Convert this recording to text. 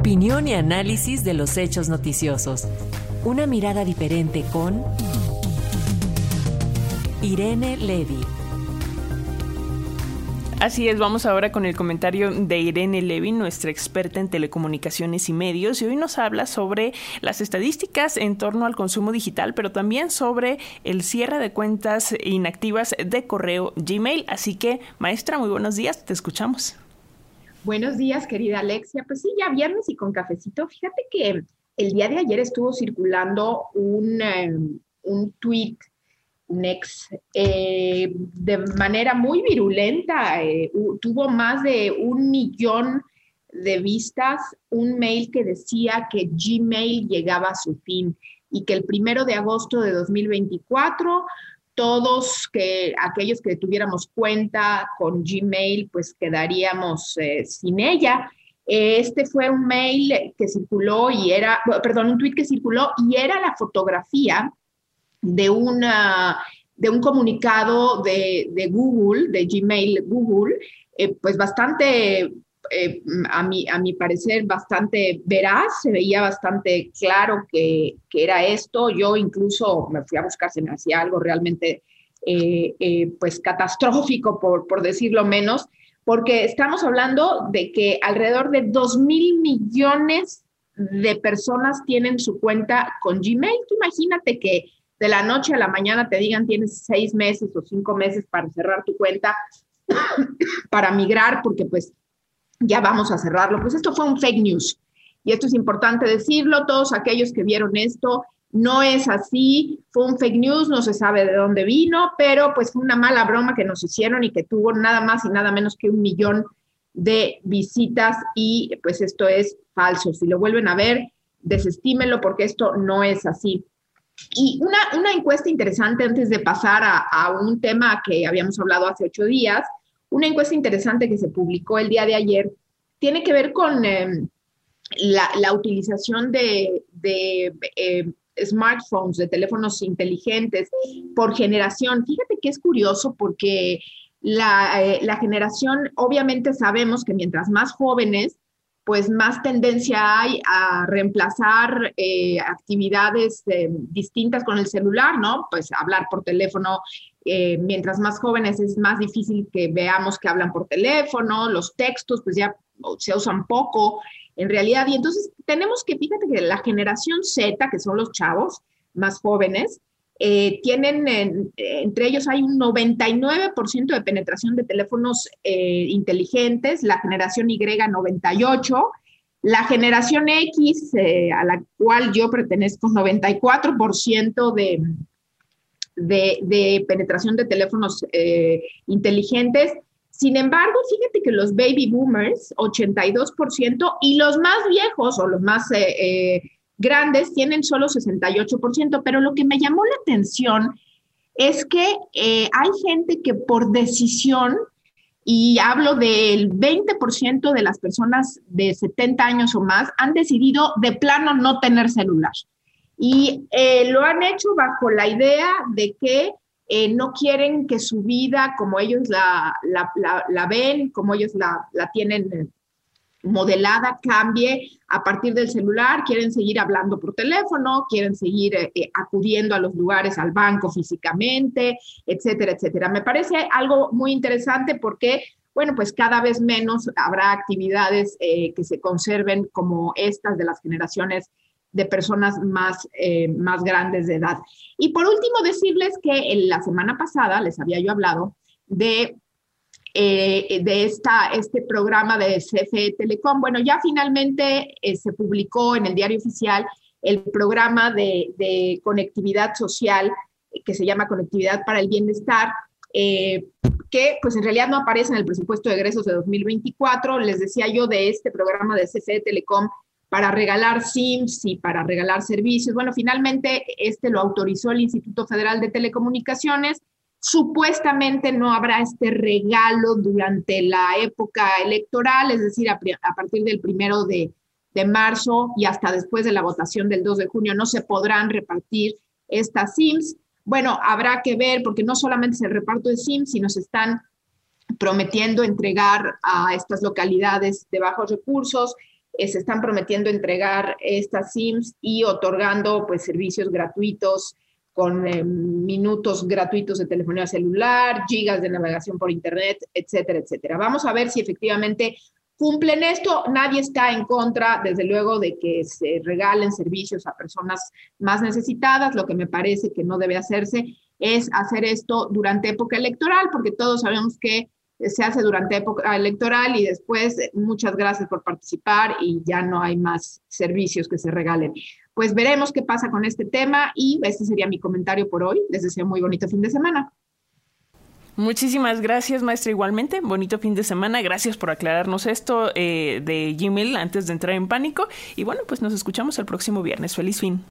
Opinión y análisis de los hechos noticiosos. Una mirada diferente con Irene Levy. Así es, vamos ahora con el comentario de Irene Levy, nuestra experta en telecomunicaciones y medios, y hoy nos habla sobre las estadísticas en torno al consumo digital, pero también sobre el cierre de cuentas inactivas de correo Gmail. Así que, maestra, muy buenos días, te escuchamos. Buenos días, querida Alexia. Pues sí, ya viernes y con cafecito. Fíjate que el día de ayer estuvo circulando un, eh, un tweet un ex, eh, de manera muy virulenta, eh, tuvo más de un millón de vistas, un mail que decía que Gmail llegaba a su fin y que el primero de agosto de 2024 todos que aquellos que tuviéramos cuenta con Gmail pues quedaríamos eh, sin ella. Este fue un mail que circuló y era, perdón, un tweet que circuló y era la fotografía de, una, de un comunicado de, Google, de Gmail Google, eh, pues bastante, eh, a, mi, a mi parecer, bastante veraz, se veía bastante claro que, que, era esto. Yo incluso me fui a buscar si me hacía algo realmente eh, pues catastrófico, por, por decirlo menos, porque estamos hablando de que alrededor de 2 mil millones de personas tienen su cuenta con Gmail. Tú imagínate que de la noche a la mañana te digan tienes seis meses o cinco meses para cerrar tu cuenta, para migrar, porque pues ya vamos a cerrarlo. Pues esto fue un fake news. Y esto es importante decirlo, todos aquellos que vieron esto, no es así, fue un fake news, no se sabe de dónde vino, pero pues fue una mala broma que nos hicieron y que tuvo nada más y nada menos que un millón de visitas y pues esto es falso. Si lo vuelven a ver, desestímenlo porque esto no es así. Y una, una encuesta interesante antes de pasar a, un tema que habíamos hablado hace ocho días, una encuesta interesante que se publicó el día de ayer, tiene que ver con em, la, utilización de, em, smartphones, de teléfonos inteligentes por generación. Fíjate que es curioso porque la, eh, la generación, obviamente sabemos que mientras más jóvenes, pues más tendencia hay a reemplazar eh, actividades eh, distintas con el celular, ¿no? Pues hablar por teléfono, eh, mientras más jóvenes es más difícil que veamos que hablan por teléfono, los textos pues ya se usan poco en realidad. Y entonces tenemos que, fíjate que la generación Z, que son los chavos más jóvenes, eh, tienen, entre ellos hay un 99% de penetración de teléfonos eh, inteligentes, la generación Y 98%, la generación X, a la cual yo pertenezco, 94% de, de, penetración de teléfonos inteligentes. Sin embargo, fíjate que los baby boomers, 82%, y los más viejos o los más grandes tienen solo 68%, pero lo que me llamó la atención es que eh, hay gente que por decisión, y hablo del 20% de las personas de 70 años o más, han decidido de plano no tener celular. Y eh, lo han hecho bajo la idea de que eh, no quieren que su vida, como ellos la, la, ven, como ellos la, tienen modelada cambie a partir del celular, quieren seguir hablando por teléfono, quieren seguir eh, acudiendo a los lugares, al banco físicamente, etcétera, etcétera. Me parece algo muy interesante porque, bueno, pues cada vez menos habrá actividades que se conserven como estas de las generaciones de personas más, más grandes de edad. Y por último, decirles que la semana pasada les había yo hablado de eh, de esta, este programa de CFE Telecom. Bueno, ya finalmente eh, se publicó en el diario oficial el programa de, conectividad social eh, que se llama Conectividad para el Bienestar, que pues en realidad no aparece en el presupuesto de egresos de 2024. Les decía yo de este programa de CFE Telecom para regalar SIMs y para regalar servicios. Bueno, finalmente este lo autorizó el Instituto Federal de Telecomunicaciones Supuestamente no habrá este regalo durante la época electoral, es decir, a, partir del primero de, marzo y hasta después de la votación del 2 de junio no se podrán repartir estas SIMs. Bueno, habrá que ver porque no solamente es el reparto de SIMs, sino se están prometiendo entregar a estas localidades de bajos recursos se están prometiendo entregar estas SIMs y otorgando pues servicios gratuitos con eh, minutos gratuitos de telefonía celular, gigas de navegación por internet, etcétera, etcétera. Vamos a ver si efectivamente cumplen esto. Nadie está en contra, desde luego, de que se regalen servicios a personas más necesitadas. Lo que me parece que no debe hacerse es hacer esto durante época electoral, porque todos sabemos que se hace durante época electoral y después muchas gracias por participar y ya no hay más servicios que se regalen. Pues veremos qué pasa con este tema y este sería mi comentario por hoy. Les deseo muy bonito fin de semana. Muchísimas gracias, maestra. Igualmente, bonito fin de semana. Gracias por aclararnos esto eh, de Gmail antes de entrar en pánico. Y bueno, pues nos escuchamos el próximo viernes. Feliz fin.